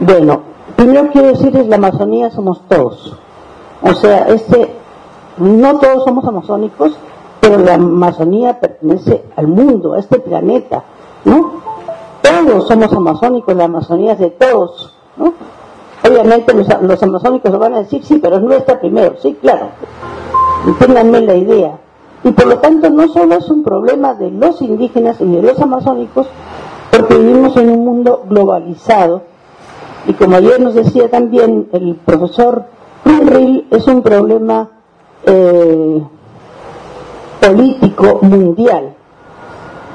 Bueno, primero quiero decirles, la Amazonía somos todos. O sea, este, no todos somos amazónicos, pero la Amazonía pertenece al mundo, a este planeta, ¿no? Todos somos amazónicos, la Amazonía es de todos, ¿no? Obviamente los, amazónicos lo van a decir, sí, pero es nuestra primero, sí, claro. Entiéndanme la idea. Y por lo tanto no solo es un problema de los indígenas y de los amazónicos, porque vivimos en un mundo globalizado, y como ayer nos decía también el profesor Ril, es un problema eh, político mundial.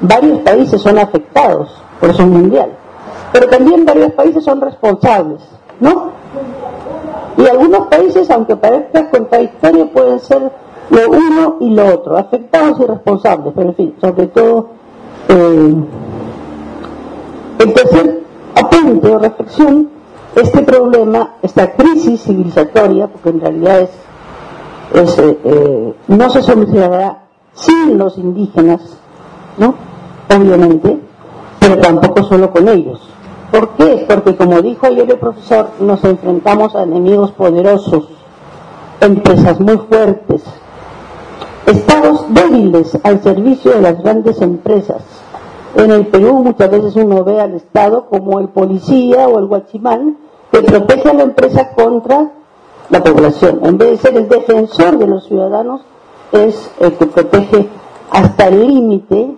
Varios países son afectados por eso mundial, pero también varios países son responsables, ¿no? Y algunos países, aunque parezca contradictorio, pueden ser lo uno y lo otro, afectados y responsables, pero en fin, sobre todo eh, el tercer apunte o reflexión este problema, esta crisis civilizatoria, porque en realidad es, eh, eh, no se solucionará sin los indígenas, ¿no? Obviamente, pero tampoco solo con ellos. ¿Por qué? Porque como dijo ayer el profesor, nos enfrentamos a enemigos poderosos, empresas muy fuertes, estados débiles al servicio de las grandes empresas. En el Perú muchas veces uno ve al Estado como el policía o el guachimán que protege a la empresa contra la población. En vez de ser el defensor de los ciudadanos, es el que protege hasta el límite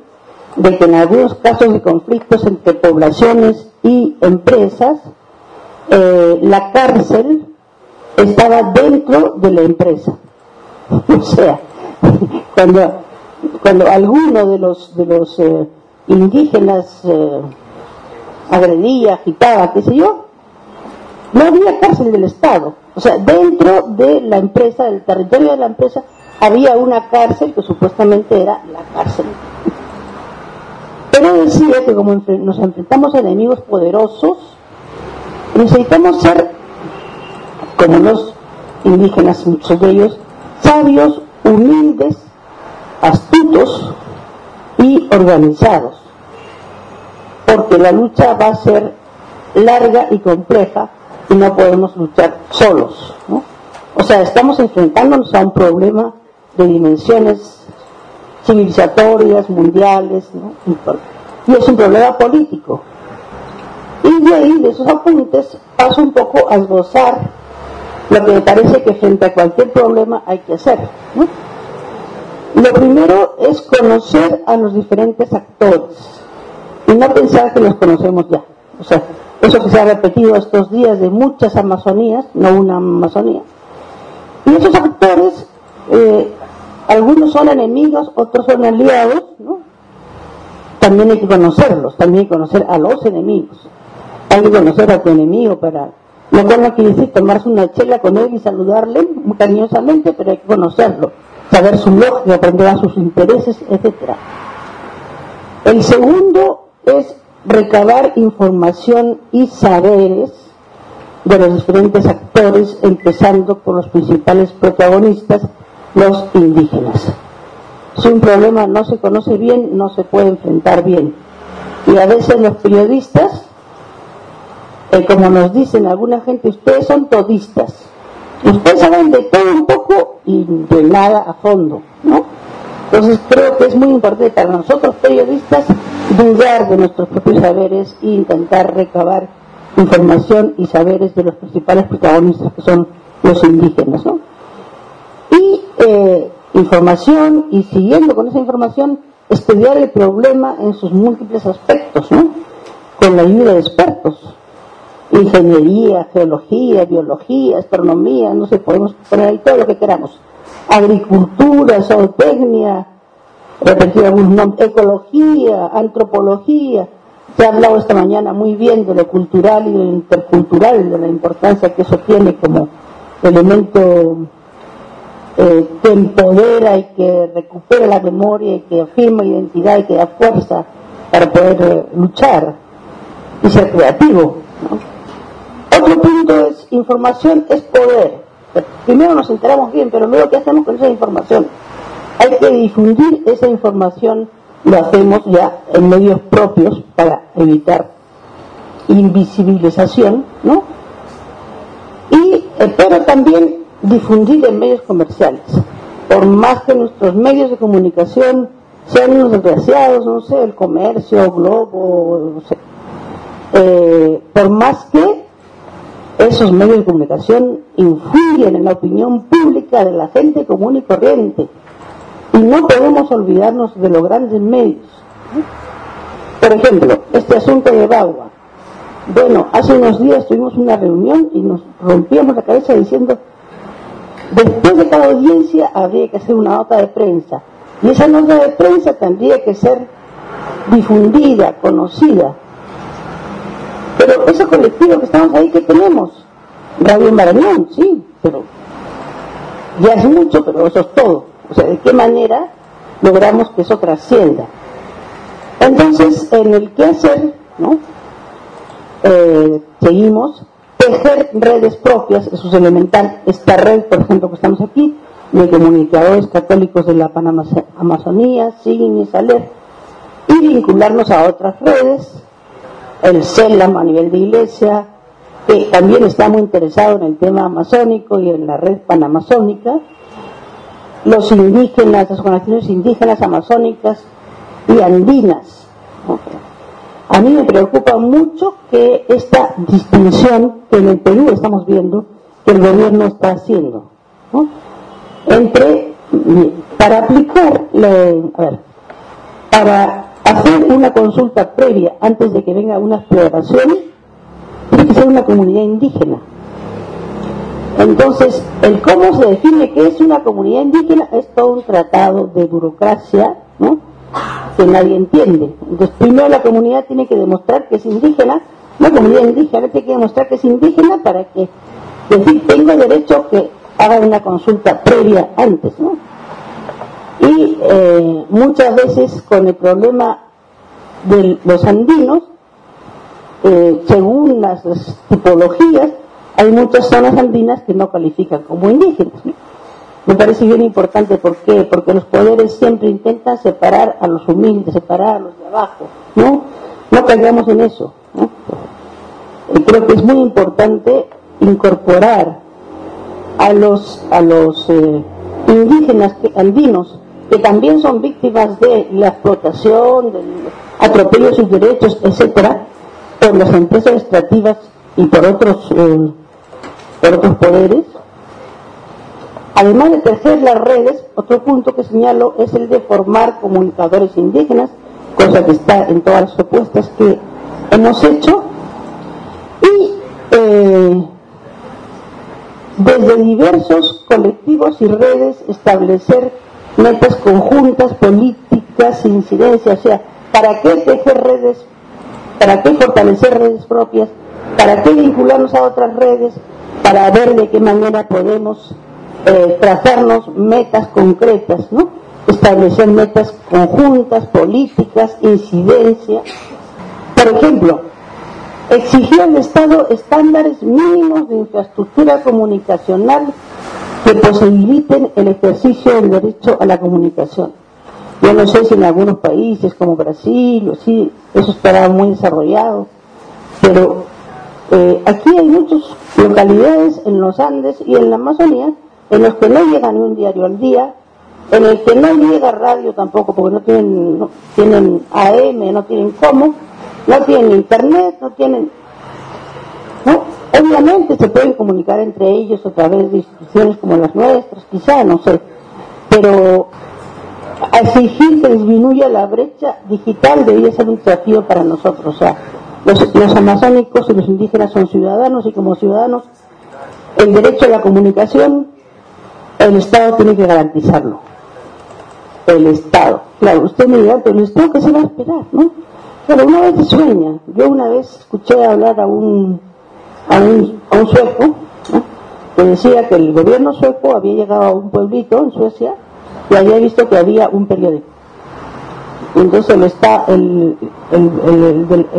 de que en algunos casos de conflictos entre poblaciones y empresas, eh, la cárcel estaba dentro de la empresa. o sea, cuando, cuando alguno de los, de los eh, indígenas eh, agredía, agitaba, qué sé yo, no había cárcel del Estado. O sea, dentro de la empresa, del territorio de la empresa, había una cárcel que supuestamente era la cárcel. Pero decía que como nos enfrentamos a enemigos poderosos, necesitamos ser, como los indígenas, muchos de ellos, sabios, humildes, astutos y organizados. Porque la lucha va a ser larga y compleja y no podemos luchar solos. ¿no? O sea, estamos enfrentándonos a un problema de dimensiones civilizatorias, mundiales, ¿no? y es un problema político. Y de ahí, de esos apuntes, paso un poco a esbozar lo que me parece que frente a cualquier problema hay que hacer. Lo primero es conocer a los diferentes actores y no pensar que los conocemos ya. O sea, eso que se ha repetido estos días de muchas Amazonías, no una Amazonía. Y esos actores, eh, algunos son enemigos, otros son aliados, ¿no? También hay que conocerlos, también hay que conocer a los enemigos. Hay que conocer a tu enemigo para... Lo cual no quiere decir tomarse una chela con él y saludarle cariñosamente, pero hay que conocerlo, saber su lógica, aprender a sus intereses, etc. El segundo es recabar información y saberes de los diferentes actores, empezando por los principales protagonistas, los indígenas. Si un problema no se conoce bien, no se puede enfrentar bien. Y a veces los periodistas, eh, como nos dicen alguna gente, ustedes son todistas. Ustedes saben de todo un poco y de nada a fondo, ¿no? Entonces creo que es muy importante para nosotros periodistas dudar de nuestros propios saberes e intentar recabar información y saberes de los principales protagonistas que son los indígenas. ¿no? Y eh, información y siguiendo con esa información estudiar el problema en sus múltiples aspectos, ¿no? con la ayuda de expertos. Ingeniería, geología, biología, astronomía, no sé, podemos poner ahí todo lo que queramos. Agricultura, zootecnia, repetir algunos nombres, ecología, antropología, Se ha hablado esta mañana muy bien de lo cultural y de lo intercultural, de la importancia que eso tiene como elemento eh, que empodera y que recupera la memoria y que afirma identidad y que da fuerza para poder eh, luchar y ser creativo. Otro punto es información es poder. Primero nos enteramos bien, pero luego ¿qué hacemos con esa información? Hay que difundir esa información, lo hacemos ya en medios propios para evitar invisibilización, ¿no? Y, pero también difundir en medios comerciales. Por más que nuestros medios de comunicación sean unos desgraciados, no sé, el comercio, Globo, no sé, eh, por más que esos medios de comunicación influyen en la opinión pública de la gente común y corriente. Y no podemos olvidarnos de los grandes medios. Por ejemplo, este asunto de Bagua. Bueno, hace unos días tuvimos una reunión y nos rompíamos la cabeza diciendo, después de cada audiencia habría que hacer una nota de prensa. Y esa nota de prensa tendría que ser difundida, conocida. Pero ese colectivo que estamos ahí, ¿qué tenemos? Radio Marañón, sí, pero ya es mucho, pero eso es todo. O sea, ¿de qué manera logramos que eso trascienda? Entonces, en el qué hacer, ¿no? Eh, seguimos, tejer redes propias, eso es elemental. Esta red, por ejemplo, que estamos aquí, de comunicadores católicos de la Panamazonía, SIGIN y SALER, y vincularnos a otras redes, el CELAM a nivel de iglesia, que también está muy interesado en el tema amazónico y en la red panamazónica, los indígenas, las organizaciones indígenas amazónicas y andinas. A mí me preocupa mucho que esta distinción que en el Perú estamos viendo, que el gobierno está haciendo, entre, para aplicar, para hacer una consulta previa antes de que venga una exploración, tiene que ser una comunidad indígena. Entonces, el cómo se define qué es una comunidad indígena es todo un tratado de burocracia, ¿no? Que nadie entiende. Entonces, primero la comunidad tiene que demostrar que es indígena, la comunidad indígena tiene que demostrar que es indígena para que decir tengo derecho que haga una consulta previa antes, ¿no? Y eh, muchas veces con el problema de los andinos, eh, según las, tipologías, hay muchas zonas andinas que no califican como indígenas. Me parece bien importante, ¿por qué? Porque los poderes siempre intentan separar a los humildes, separar a los de abajo, ¿no? No caigamos en eso. Y creo que es muy importante incorporar a los, a los eh, indígenas andinos que también son víctimas de la explotación, del atropello de sus derechos, etcétera, por las empresas extractivas y por otros, eh, otros poderes. Además de tejer las redes, otro punto que señalo es el de formar comunicadores indígenas, cosa que está en todas las propuestas que hemos hecho. Y eh, desde diversos colectivos y redes establecer metas conjuntas, políticas, incidencias, o sea, ¿para qué tejer redes? ¿Para qué fortalecer redes propias? ¿Para qué vincularnos a otras redes? Para ver de qué manera podemos eh, metas concretas, ¿no? Establecer metas conjuntas, políticas, incidencia. Por ejemplo, exigir al Estado estándares mínimos de infraestructura comunicacional que posibiliten el ejercicio del derecho a la comunicación. Yo no sé si en algunos países como Brasil o sí, eso estará muy desarrollado, pero eh, aquí hay muchas localidades en los Andes y en la Amazonía en los que no llega ni un diario al día, en el que no llega radio tampoco, porque no tienen, no, tienen AM, no tienen cómo, no tienen internet, no tienen Obviamente se pueden comunicar entre ellos a través de instituciones como las nuestras, quizá, no sé, pero exigir que disminuya la brecha digital debería ser un desafío para nosotros. Los, los amazónicos y los indígenas son ciudadanos y como ciudadanos el derecho a la comunicación el Estado tiene que garantizarlo. El Estado. Claro, usted me dirá, pero el Estado que se va a esperar, ¿no? Pero una vez sueña. Yo una vez escuché hablar a un, a un, a un sueco que decía que el gobierno sueco había llegado a un pueblito en Suecia y había visto que había un periódico. Entonces el, está, el,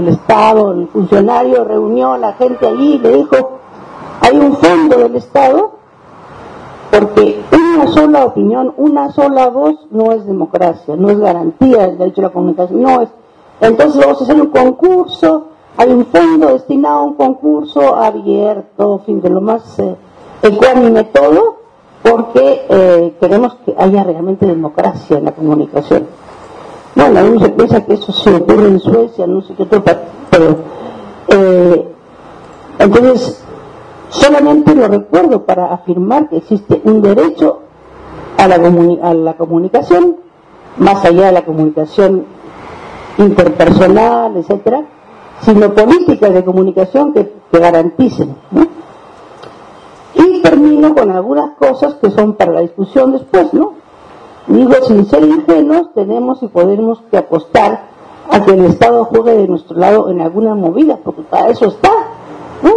Estado, el funcionario reunió a la gente allí y le dijo, hay un fondo del Estado porque una sola opinión, una sola voz no es democracia, no es garantía del derecho a la comunicación, no es. Entonces vamos a hacer un concurso, hay un fondo destinado a un concurso abierto, fin, de lo más eh, ecuánime todo, porque eh, queremos que haya realmente democracia en la comunicación. Bueno, uno se piensa que eso se ocurre en Suecia, no sé qué otro, pero eh, entonces solamente lo recuerdo para afirmar que existe un derecho a la, comunicación, más allá de la comunicación interpersonal, etcétera, sino políticas de comunicación que, que garanticen. Y termino con algunas cosas que son para la discusión después, ¿no? Digo, sin ser ingenuos, tenemos y podemos que apostar a que el Estado juegue de nuestro lado en alguna movida, porque para eso está, ¿no?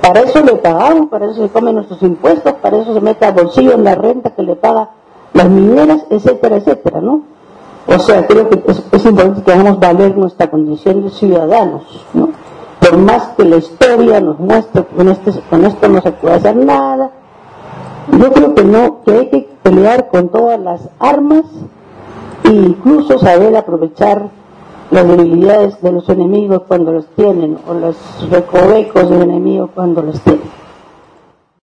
Para eso le pagamos, para eso se comen nuestros impuestos, para eso se mete al bolsillo en la renta que le paga las mineras, etcétera, etcétera, ¿no? O sea, creo que es, importante que hagamos valer nuestra condición de ciudadanos, ¿no? por más que la historia nos muestre que con, este, con esto no se puede hacer nada, yo creo que no, que hay que pelear con todas las armas e incluso saber aprovechar las debilidades de los enemigos cuando los tienen o los recovecos del enemigo cuando los tienen.